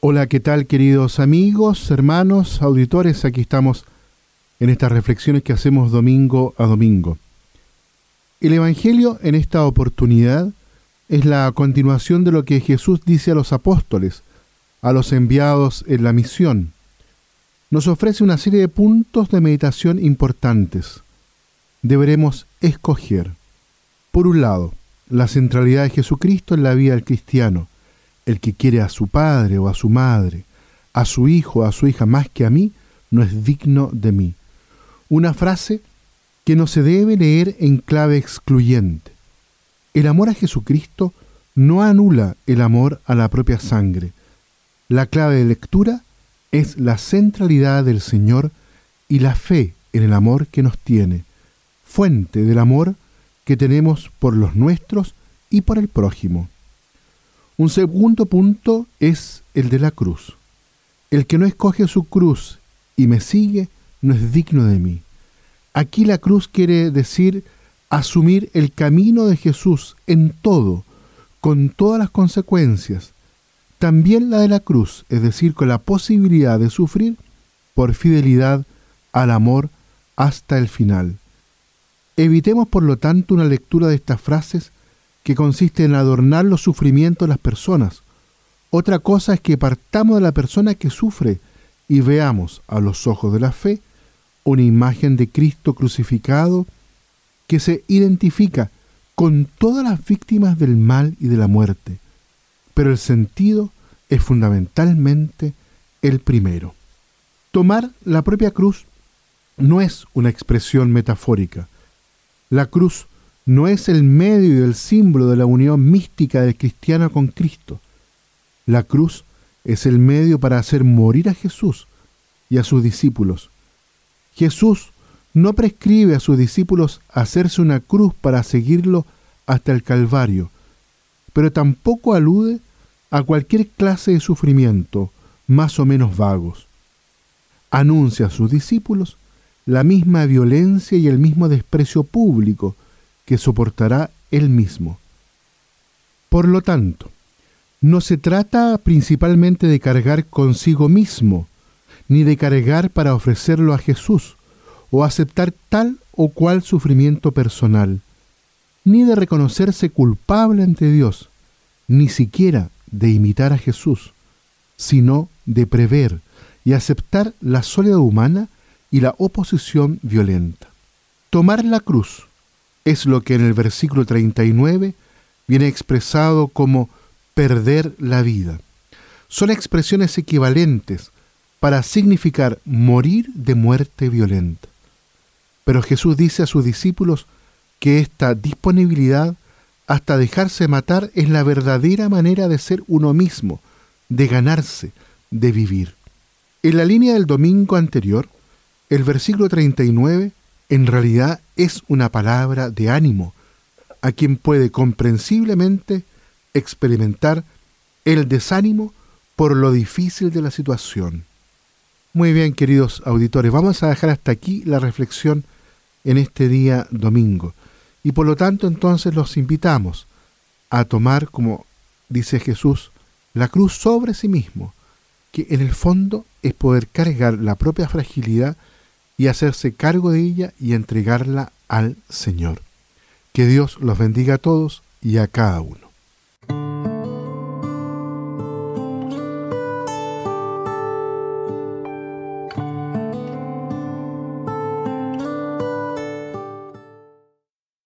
Hola, ¿qué tal queridos amigos, hermanos, auditores? Aquí estamos en estas reflexiones que hacemos domingo a domingo. El Evangelio en esta oportunidad es la continuación de lo que Jesús dice a los apóstoles, a los enviados en la misión. Nos ofrece una serie de puntos de meditación importantes. Deberemos escoger, por un lado, la centralidad de Jesucristo en la vida del cristiano, el que quiere a su padre o a su madre, a su hijo o a su hija más que a mí, no es digno de mí. Una frase que no se debe leer en clave excluyente. El amor a Jesucristo no anula el amor a la propia sangre. La clave de lectura es la centralidad del Señor y la fe en el amor que nos tiene, fuente del amor que tenemos por los nuestros y por el prójimo. Un segundo punto es el de la cruz. El que no escoge su cruz y me sigue no es digno de mí. Aquí la cruz quiere decir asumir el camino de Jesús en todo, con todas las consecuencias, también la de la cruz, es decir, con la posibilidad de sufrir por fidelidad al amor hasta el final. Evitemos, por lo tanto, una lectura de estas frases que consiste en adornar los sufrimientos de las personas. Otra cosa es que partamos de la persona que sufre y veamos a los ojos de la fe una imagen de Cristo crucificado que se identifica con todas las víctimas del mal y de la muerte, pero el sentido es fundamentalmente el primero. Tomar la propia cruz no es una expresión metafórica. La cruz no es el medio y el símbolo de la unión mística del cristiano con Cristo. La cruz es el medio para hacer morir a Jesús y a sus discípulos. Jesús no prescribe a sus discípulos hacerse una cruz para seguirlo hasta el Calvario, pero tampoco alude a cualquier clase de sufrimiento, más o menos vagos. Anuncia a sus discípulos la misma violencia y el mismo desprecio público que soportará él mismo. Por lo tanto, no se trata principalmente de cargar consigo mismo, ni de cargar para ofrecerlo a Jesús, o aceptar tal o cual sufrimiento personal, ni de reconocerse culpable ante Dios, ni siquiera de imitar a Jesús, sino de prever y aceptar la soledad humana y la oposición violenta. Tomar la cruz es lo que en el versículo 39 viene expresado como perder la vida. Son expresiones equivalentes para significar morir de muerte violenta. Pero Jesús dice a sus discípulos que esta disponibilidad hasta dejarse matar es la verdadera manera de ser uno mismo, de ganarse, de vivir. En la línea del domingo anterior, el versículo 39 en realidad es una palabra de ánimo a quien puede comprensiblemente experimentar el desánimo por lo difícil de la situación. Muy bien, queridos auditores, vamos a dejar hasta aquí la reflexión en este día domingo. Y por lo tanto entonces los invitamos a tomar, como dice Jesús, la cruz sobre sí mismo, que en el fondo es poder cargar la propia fragilidad y hacerse cargo de ella y entregarla al Señor. Que Dios los bendiga a todos y a cada uno.